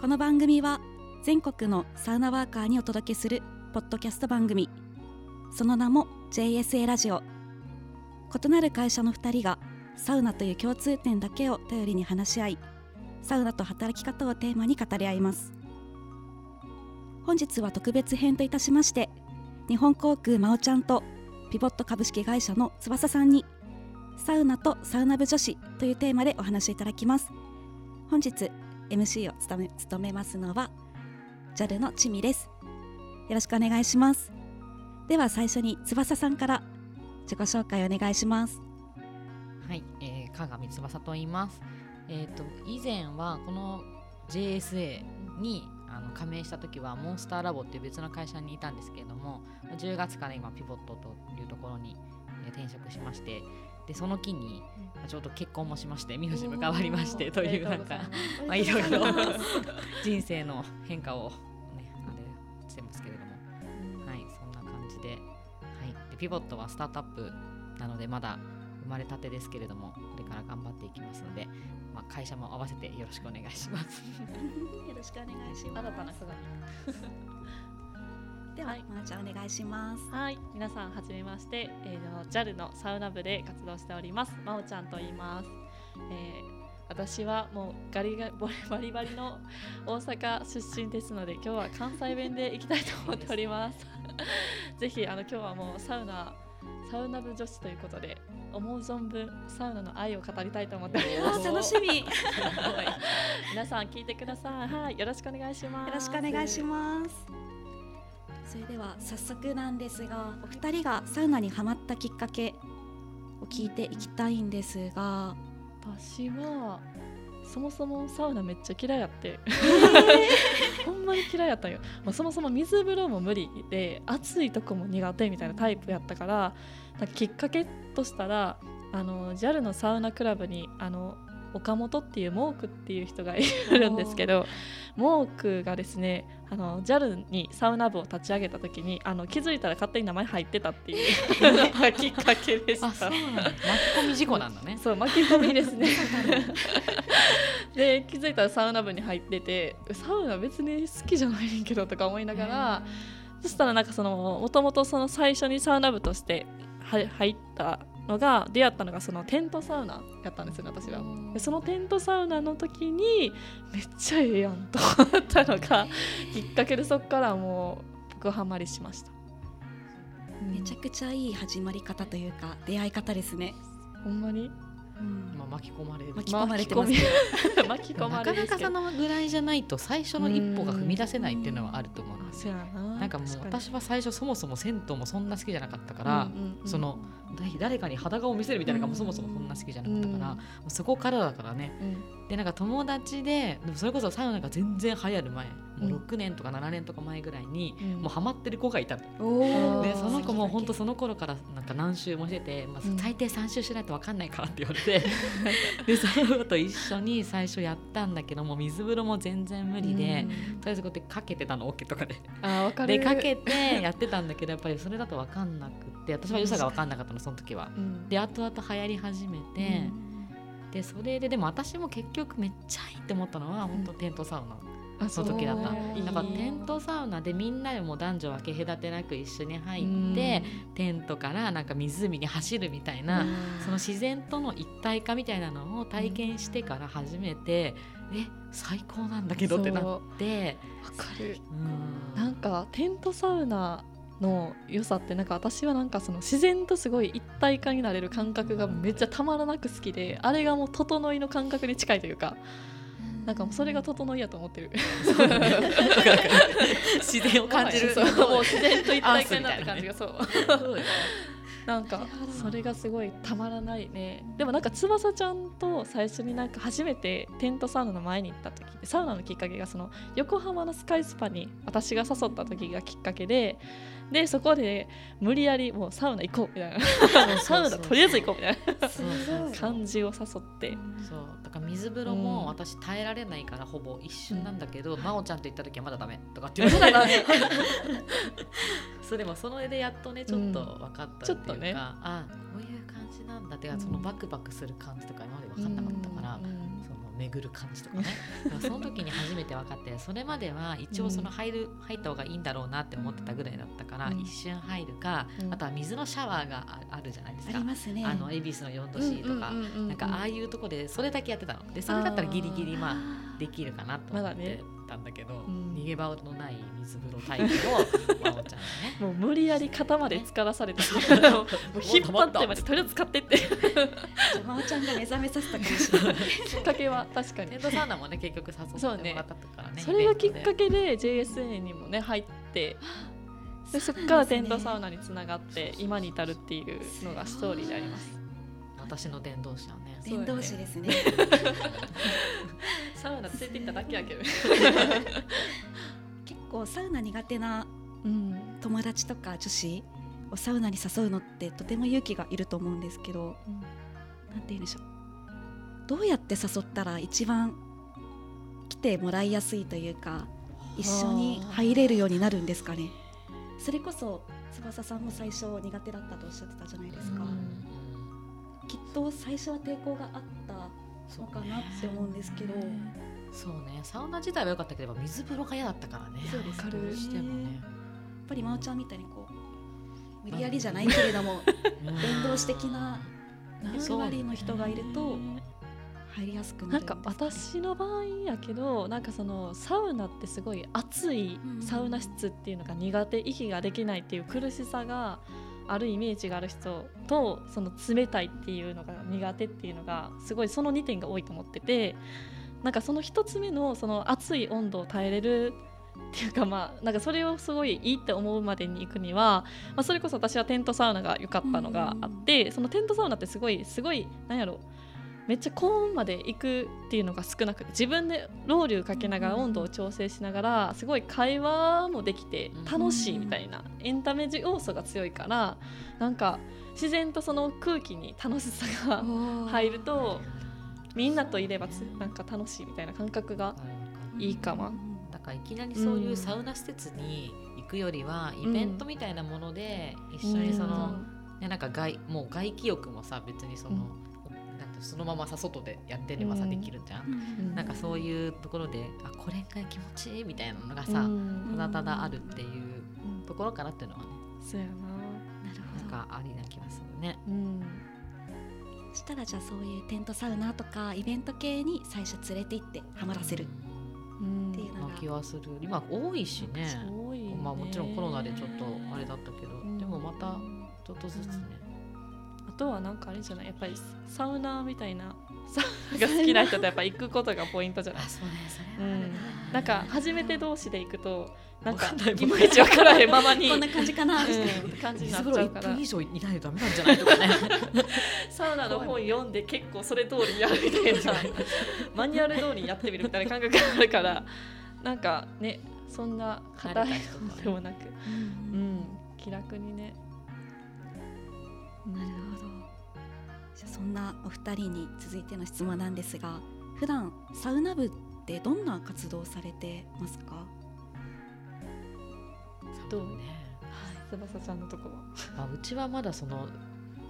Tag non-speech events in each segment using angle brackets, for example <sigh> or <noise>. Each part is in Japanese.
この番組は全国のサウナワーカーにお届けするポッドキャスト番組。その名も JSA ラジオ。異なる会社の2人がサウナという共通点だけを頼りに話し合いサウナと働き方をテーマに語り合います。本日は特別編といたしまして日本航空まおちゃんとピボット株式会社の翼さんにサウナとサウナ部女子というテーマでお話しいただきます。本日 MC を務め務めますのは JAL のちみです。よろしくお願いします。では最初に翼さんから自己紹介お願いします。はい、えー、加賀翼と言います。えっ、と以前はこの JSA にあの加盟した時はモンスターラボっていう別の会社にいたんですけれども、10月から今ピボットというところに、えー転職しまして、でその機にまあちょうど結婚もしまして、名字も変わりましてというなんかまあいろいろ人生の変化をねあれしてますけれども、はいそんな感じで、はい。でピボットはスタートアップなのでまだ生まれたてですけれどもこれから頑張っていきますので、まあ、会社も合わせてよろしくお願いします。<laughs> よろしくお願いします。新たな鏡では、はいまなちゃんお願いしますはい、皆さんはじめまして、えー、の JAL のサウナ部で活動しております。まおちゃんと言います。えー私はもうガリガリバリバリの大阪出身ですので今日は関西弁で行きたいと思っております。<laughs> ぜひあの今日はもうサウナサウナ部女子ということで思う存分サウナの愛を語りたいと思っております。楽しみよ <laughs> 皆さん聞いてください。はい、よろしくお願いします。ろしくお願いしますそれでは早速なんですがお二人がサウナにハマったきっかけを聞いていきたいんですが。私はそもそもサウナめっちゃ嫌いやって。<laughs> ほんまに嫌いやったんよ、まあ、そもそも水風呂も無理で暑いとこも苦手みたいなタイプやったからきっかけとしたらあの JAL のサウナクラブにあの岡本っていうモークっていう人がいるんですけどモークがですねあの JAL にサウナ部を立ち上げた時にあの気づいたら勝手に名前入ってたっていうの <laughs> がきっかけでした。あそうなんだ巻き込み事故なんだね。そう巻き込みですね <laughs> で気づいたらサウナ部に入っててサウナ別に好きじゃないけどとか思いながらそしたらなんかそのもともとその最初にサウナ部としては入ったのが出会ったのがそのテントサウナやったんですよね私は。でそのテントサウナの時にめっちゃええやんと思ったのが <laughs> きっかけでそこからもう僕ハマりしました。めちゃくちゃいい始まり方というか出会い方ですね、ほんまに？うん。まあ、巻き込まれる。巻き込まれてます。巻き込み <laughs> 巻き込まなかなかそのぐらいじゃないと最初の一歩が踏み出せないっていうのはあると思うあそうやななんかもう私は最初そもそも銭湯もそんな好きじゃなかったから、うんうんうんそのだ誰かに裸を見せるみたいなのがそもそもそんな好きじゃなかったから、うん。そこからだからね。うん。でなんか友達ででもそれこそサウナが全然流行る前もううん。6年とか7年とか前ぐらいに、うん。もうハマってる子がいたの。おでその子も本当その頃からなんか何周もしてて、まあうん、最低3周しないと分かんないからって言われて。<laughs> <laughs> でその子と一緒に最初やったんだけども水風呂も全然無理で、とりあえずこうやってかけてたのオケとかで。あかる。でかけてやってたんだけどやっぱりそれだと分かんなくって私は良さが分かんなかったのその時は。うん。で後々流行り始めて、でそれででも私も結局めっちゃいいって思ったのは本当テントサウナ。あその時だった。そう。やっぱテントサウナでみんなでもう男女分け隔てなく一緒に入って、テントからなんか湖に走るみたいな、その自然との一体化みたいなのを体験してから初めて、え最高なんだけどってなって。わかる。うん。なんかテントサウナの良さってなんか私はなんかその自然とすごい一体化になれる感覚がめっちゃたまらなく好きであれがもう整いの感覚に近いというかなんかもうそれが整いやと思ってる。<laughs> 自然を感じる。そう。もう自然と一体化になった感じがそうなんかそれがすごいたまらないね。でもなんか翼ちゃんと最初になんか初めてテントサウナの前に行った時サウナのきっかけがその横浜のスカイスパに私が誘った時がきっかけででそこで無理やりもうサウナ行こうみたいな。サウナとりあえず行こうみたいな。感じを誘って。そう。だから水風呂も私耐えられないからほぼ一瞬なんだけど、真央ちゃんと行った時はまだダメとかって言われてそうでもそれでやっとねちょっと分かったっていうか、ちょっとね。あこういう感じなんだって。かそのバクバクする感じとか今まで分かんなかったから、うんその巡る感じとかね。その時に初めて分かって <laughs> それまでは一応その入る、入った方がいいんだろうなって思ってたぐらいだったから、うん。一瞬入るか、うん。あとは水のシャワーがああるじゃないですあかりますね。あの恵比寿の4度 C とか、なんかああいうとこでそれだけやってたの。でそれだったらギリギリまあできるかなと思ってまだね。たんだけど、うん。逃げ場のない水風呂タイプの <laughs> 真央ちゃんね。もう無理やり肩まで浸からされて <laughs> もう引っ張ってまでとりあえず使って。って真央ちゃんが目覚めさせたかもしれない。きっかけは確かに。テントサウナもね結局誘そうねってもらったからねそれがきっかけで JSA にもね入ってでそこからテントサウナにつながって今に至るっていうのがストーリーであります。私の伝道師はね伝道師ですね。<laughs> サウナついていっただけやけど。結構サウナ苦手なうん友達とか女子をサウナに誘うのってとても勇気がいると思うんですけどなんて言うんでしょう。どうやって誘ったら一番来てもらいやすいというか一緒に入れるようになるんですかね。それこそ翼さんも最初苦手だったとおっしゃってたじゃないですか、うんきっと最初は抵抗があったのかなって思うんですけど、そうね。サウナ自体は良かったけど水風呂が嫌だったからね。そうですね。どうしてもね。やっぱり真央ちゃんみたいにこう無理やりじゃないけれども伝道師的な役割の人がいると入りやすくななんか私の場合やけどなんかそのサウナってすごい暑いうんサウナ室っていうのが苦手息ができないっていう苦しさがあるイメージがある人とその冷たいっていうのが苦手っていうのがすごいその2点が多いと思っててなんかその1つ目のその熱い温度を耐えれるっていうかまあ <laughs> なんかそれをすごいいいって思うまでに行くには、まあ、それこそ私はテントサウナが良かったのがあってそのテントサウナってすごいすごいなんやろめっちゃ高温まで行くっていうのが少なくて自分でロウリュかけながら温度を調整しながらすごい会話もできて楽しいみたいなエンタメ要素が強いからなんか自然とその空気に楽しさが入るとみんなといればつなんか楽しいみたいな感覚がい。いかも。だからいきなりそういうサウナ施設に行くよりは、イベントみたいなもので一緒にその、ね、なんか外もう外気浴もさ別にその、そのままさ外でやってればさ、うん。できるじゃん、うん。なんかそういうところであこれが気持ちいいみたいなのがさ、うんただただあるっていううんところからっていうのはねそうやな。なるなんほどかありな気がするね。うん。そしたらじゃあそういうテントサウナとかイベント系に最初連れて行ってハマらせるうんっていうの気はする。今多いしね。多いね。まあもちろんコロナでちょっとあれだったけど、うん。でもまたちょっとずつね、あとはなんかあれじゃないやっぱりサウナーみたいなサウナが好きな人とやっぱ行くことがポイントじゃないそうねそうん。なんか初めて同士で行くとなんかいいまいち分からへんままにこんな感じかな。みたいなうん。感じにな水風呂1っちゃうから。分以上いないとダメなんじゃないとかね。サウナの本読んで結構それ通りやるみたいな。マニュアル通りにやってみるみたいな感覚があるから。なんかねそんな硬いでもなく、うん。うん、気楽にね。なるほど。じゃあそんなお二人に続いての質問なんですが普段サウナ部ってどんな活動をされてますか？どうそうね翼ちゃんのとこは。まあ、うちはまだその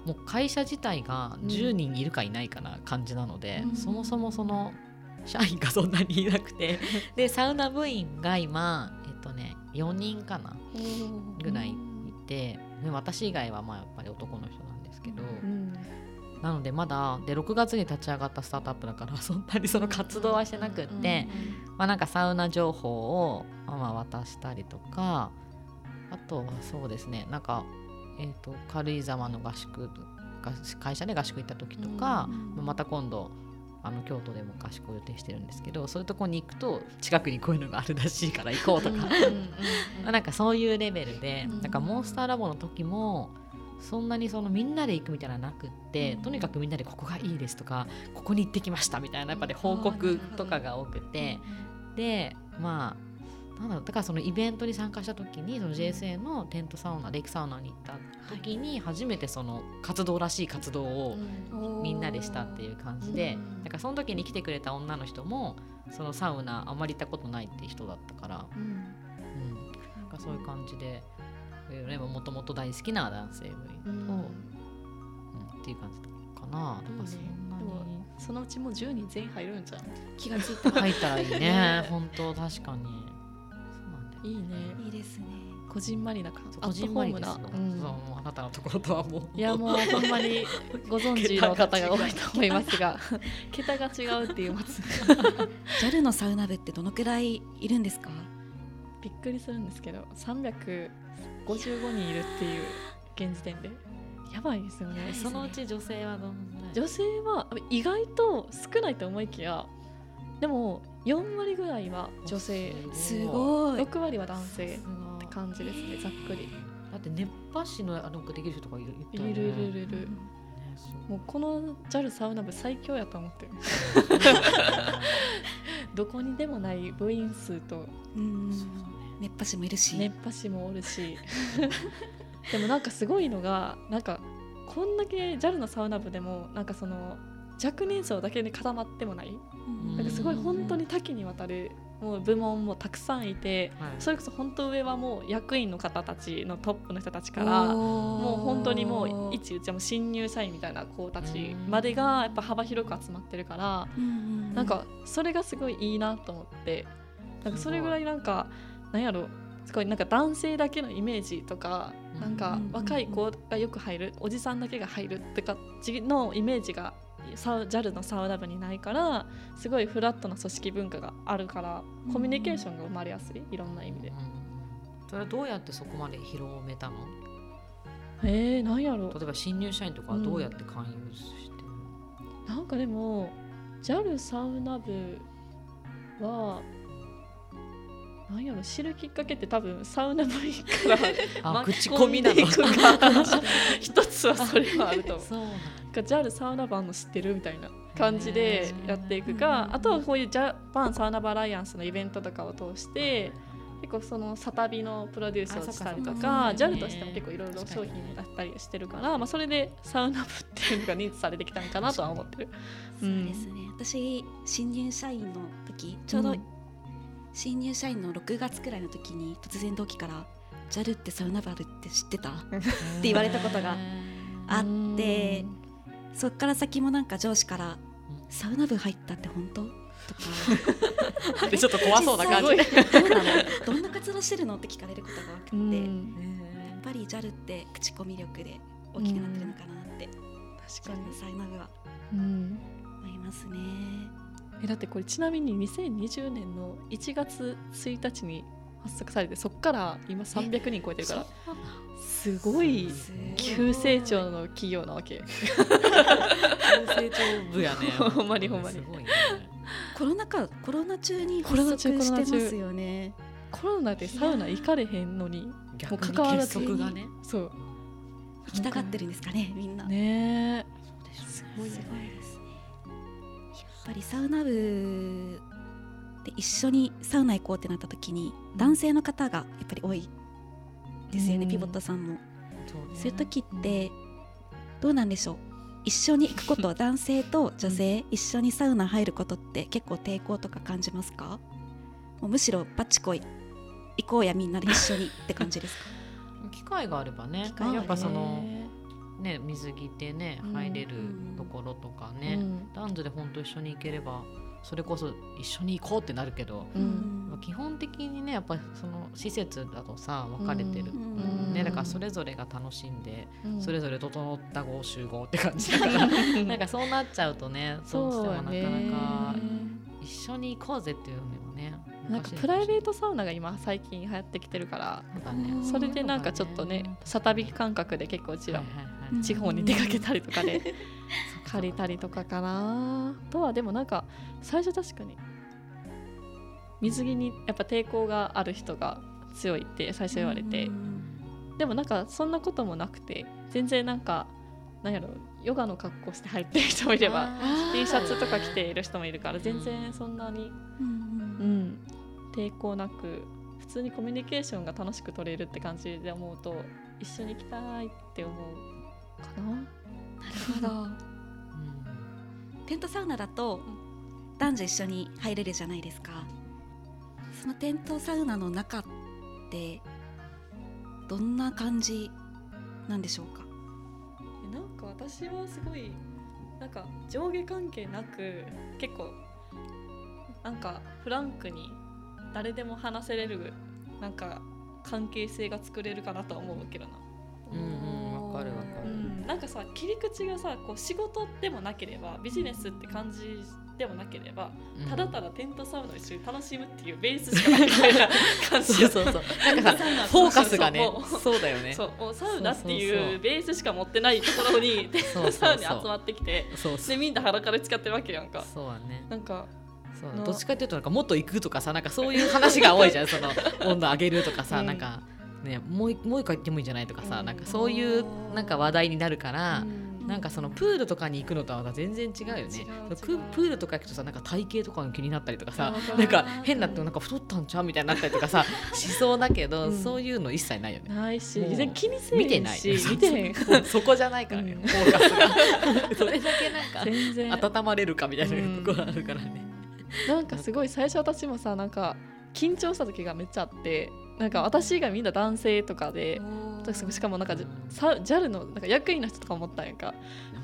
もう会社自体が10人いるかいないかな感じなので、うん。そもそもその社員がそんなにいなくて。<laughs> でサウナ部員が今えっとね4人かなぐらいいてで私以外はまあやっぱり男の人なんですけど、うん。なのでまだで6月に立ち上がったスタートアップだから <laughs> そんなにその活動はしてなくって、まあ、なんかサウナ情報をまあ渡したりとかあとはそうですねなんか、えー、と軽井沢の合宿が会社で合宿行った時とか、うんまた今度あの京都でも合宿を予定してるんですけどそういうとこに行くと近くにこういうのがあるらしいから行こうとか、<laughs> まあなんかそういうレベルで、うんなんかモンスターラボの時もそんなにそのみんなで行くみたいなのなくって、うん。とにかくみんなでここがいいですとかここに行ってきましたみたいなやっぱり報告とかが多くて、でまあなんだろうだからそのイベントに参加した時にその JSA のテントサウナレイクサウナに行った時に初めてその活動らしい活動をみんなでしたっていう感じでうん。だからその時に来てくれた女の人もそのサウナあんまり行ったことないっていう人だったから、うん。うん、なんかそういう感じででももともと大好きな男性部員と、うん。っていう感じかな。だからそんなに。そのうちもう10人全員入るんじゃん気がついたら入ったらいいねね。<laughs> 本当確かにいいね。いいですね。こじんまりな感じ。こじんまりな、そうもうあなたのところとはもう。いやもうほんまにご存知の方が多いと思いますが。<laughs> 桁が違うっていうまず JAL <laughs> のサウナ部ってどのくらいいるんですか？びっくりするんですけど355人いるっていう現時点で。やばいですよね。えそのうち女性はどんぐらい女性は意外と少ないと思いきやでも4割ぐらいは女性。すごい。6割は男性。って感じですねざっくり。だって熱波師のあのできる人とかいるいるいるいるいる。もうこの JAL サウナ部最強やと思って。る <laughs> どこにでもない部員数と。熱波師もいるし、熱波師もおるし。でもなんかすごいのがなんかこんだけ JAL のサウナ部でもなんかその若年層だけに固まってもない。うん。なんかすごい本当に多岐にわたるもう部門もたくさんいてはい。それこそ本当上はもう役員の方たちのトップの人たちからももう本当にもう一うちはもう新入社員みたいな子たちまでがやっぱ幅広く集まってるからなんかそれがすごいいいなと思ってなんかそれぐらいなんかなんやろすごいなんか男性だけのイメージとかうん。なんか若い子がよく入るおじさんだけが入るって感じのイメージが JAL のサウナ部にないからすごいフラットな組織文化があるからコミュニケーションが生まれやすいいろんな意味で。うん。それはどうやってそこまで広めたの？えー、なんやろ例えば新入社員とかはどうやって勧誘してるの、なんかでも JAL サウナ部はなんやろ知るきっかけって多分サウナ部員から口コミなのか。一つはそれはあると思う。そうなんだか JAL サウナバンの知ってるみたいな感じでやっていくかあとはこういうジャパンサウナバアライアンスのイベントとかを通して結構そのサタビのプロデュースをしたりとか JAL としても結構いろいろ商品だったりしてるから、まあ、それでサウナ部っていうのが認知されてきたんかなとは思ってる。そうですね、私新入社員の時ちょうどうん。新入社員の6月くらいの時に突然同期から「JAL ってサウナバルって知ってた?」って言われたことがあってそっから先もなんか上司から「サウナ部入ったって本当?」とか。<laughs> でちょっと怖そうな感じ。<laughs> どんな活動してるの？って聞かれることが多くて、うん。やっぱり JAL って口コミ力で大きくなってるのかなって、確かに。のサウナ部は。うん。思いますね。えだってこれちなみに2020年の1月1日に発足されてそっから今300人超えてるからすごい急成長の企業なわけ。成長部やね。<laughs> ほんまにほんまに。すごいね。コロナ禍コロナ中にコロナ中発足してコロナ中ますよね。コロナでサウナ行かれへんのに逆に関わらず結束がね。そう。行きたがってるんですかねみんな。ねすごいですね。やっぱりサウナ部で一緒にサウナ行こうってなった時に男性の方がやっぱり多いですよね、うん。ピボットさんも。そういう時ってどうなんでしょう？一緒に行くこと男性と女性一緒にサウナ入ることって結構抵抗とか感じますか？もうむしろバチコイ行こうやみんなで一緒にって感じですか？<laughs> 機会があればね。機会やっぱそのね水着でねうん。入れるところとかね、うん。男女で本当一緒に行ければそれこそ一緒に行こうってなるけど、うん。まあ基本的にねやっぱりその施設だとさ分かれてる、うん。ね、だからそれぞれが楽しんで、うん。それぞれ整った合集合って感じ。だからなんかそうなっちゃうとねどうしてもなかなか一緒に行こうぜっていうのもねなんかプライベートサウナが今最近流行ってきてるからそれでなんかちょっとねサタビ感覚で結構うちら地方に出かけたりとかで <laughs> 借りたりとかかな。あとはでもなんか最初確かに水着にやっぱ抵抗がある人が強いって最初言われて。でもなんかそんなこともなくて全然なんかなんやろヨガの格好して入ってる人もいれば T シャツとか着ている人もいるから全然そんなに、うんうん、抵抗なく普通にコミュニケーションが楽しく取れるって感じで思うと一緒に行きたいって思うかな。なるほど。うんテントサウナだと男女一緒に入れるじゃないですか。そのテントサウナの中ってどんな感じなんでしょうか？なんか私はすごいなんか上下関係なく結構なんかフランクに誰でも話せれるなんか関係性が作れるかなとは思うけどな。うんうんわかるわかる。うん、なんかさ切り口がさこう仕事でもなければビジネスって感じでもなければ、うん。ただただテントサウナを一緒に楽しむっていうベースしかないみたいな感じ。そうそうそう。なんかさフォーカスがねそう。だよね。そう。もうサウナっていうベースしか持ってないところにテントサウナに集まってきてそうでみんな裸で使ってるわけやんか。そうだね。なんかのそう。どっちかっていうとなんかもっと行くとかさなんかそういう話が多いじゃん。その温度上げるとかさ、うん。なんかねもう一もう一回行ってもいいんじゃないとかさ、うん。なんかそういうなんか話題になるから、うん。なんかそのプールとかに行くのとは全然違うよね。ププールとか行くとさなんか体型とかが気になったりとかさなんか変なってなんか太ったんちゃうみたいになったりとかさ <laughs> しそうだけど、うん。そういうの一切ないよね。ないし全然気にせ見てない見てへん。<laughs> そこじゃないからね、うん。フォーカスが。<laughs> それだけなんか全然。温まれるかみたいなところあるからね。なんかすごい最初私もさなんか緊張した時がめっちゃあってなんか私以外みんな男性とかでしかもなんかさ JAL のなんか役員の人とか思ったんやんか。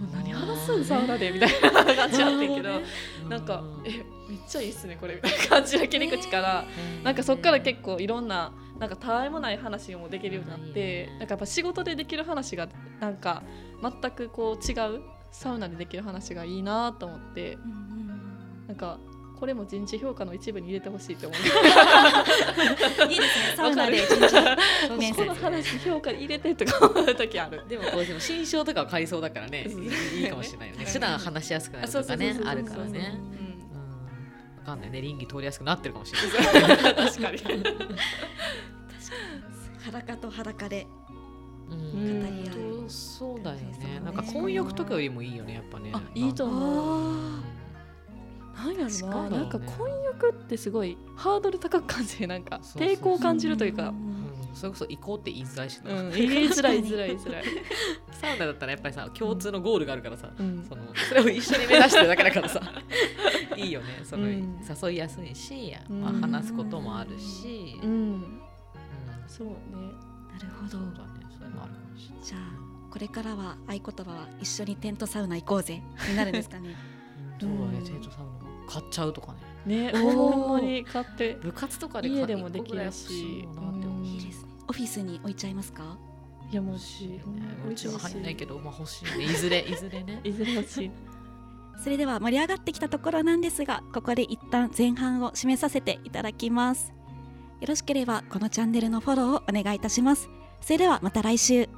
もう何話すんサウナでみたいな感じやってんけどなんかえめっちゃいいっすねこれみたいな感じの切り口から。なんかそっから結構いろんななんかたわいもない話もできるようになってなんかやっぱ仕事でできる話がなんか全くこう違うサウナでできる話がいいなと思って。なんかこれも人事評価の一部に入れてほしいって思う。<laughs> いいですね。<laughs> サウナで一日面接この話評価に入れてとか思う時ある。でもこうでも新章とかは買いそうだからね。いいかもしれないよね。うん。普段話しやすくなるとかね。あるからね。うん。うん。わかんないね。倫理通りやすくなってるかもしれない。確かに。裸と裸で。うん。語り合うそうだよね。ねなんか婚欲とかよりもいいよねやっぱね。あいいと思うあなんやろな、に。なんか婚欲ってすごいハードル高く感じてなんか抵抗を感じるというか、うん。それこそ行こうって言いづらいしな、うん、言いづらい言いづらい言いづらい、<laughs> サウナだったらやっぱりさ共通のゴールがあるからさ、うん。そのそれを一緒に目指してるだけだからさ。<laughs> いいよね。その、うん。誘いやすいし、うん。まあ、話すこともあるし、ううん。ん、そうね。なるほど。そうだね。そういうのあるかもしれない。じゃあこれからは合言葉は一緒にテントサウナ行こうぜ。になるんですかね。<laughs> そうテントサウナ買っちゃうとかね。ね <laughs> ほんまに買って。部活とかで家買でもできるし。いい。ですね。オフィスに置いちゃいますか？いやもしうちは入んないけどまあ欲しいね。いずれ <laughs> いずれね。いずれ欲しい。<laughs> それでは盛り上がってきたところなんですがここで一旦前半を締めさせていただきます。よろしければこのチャンネルのフォローをお願いいたします。それではまた来週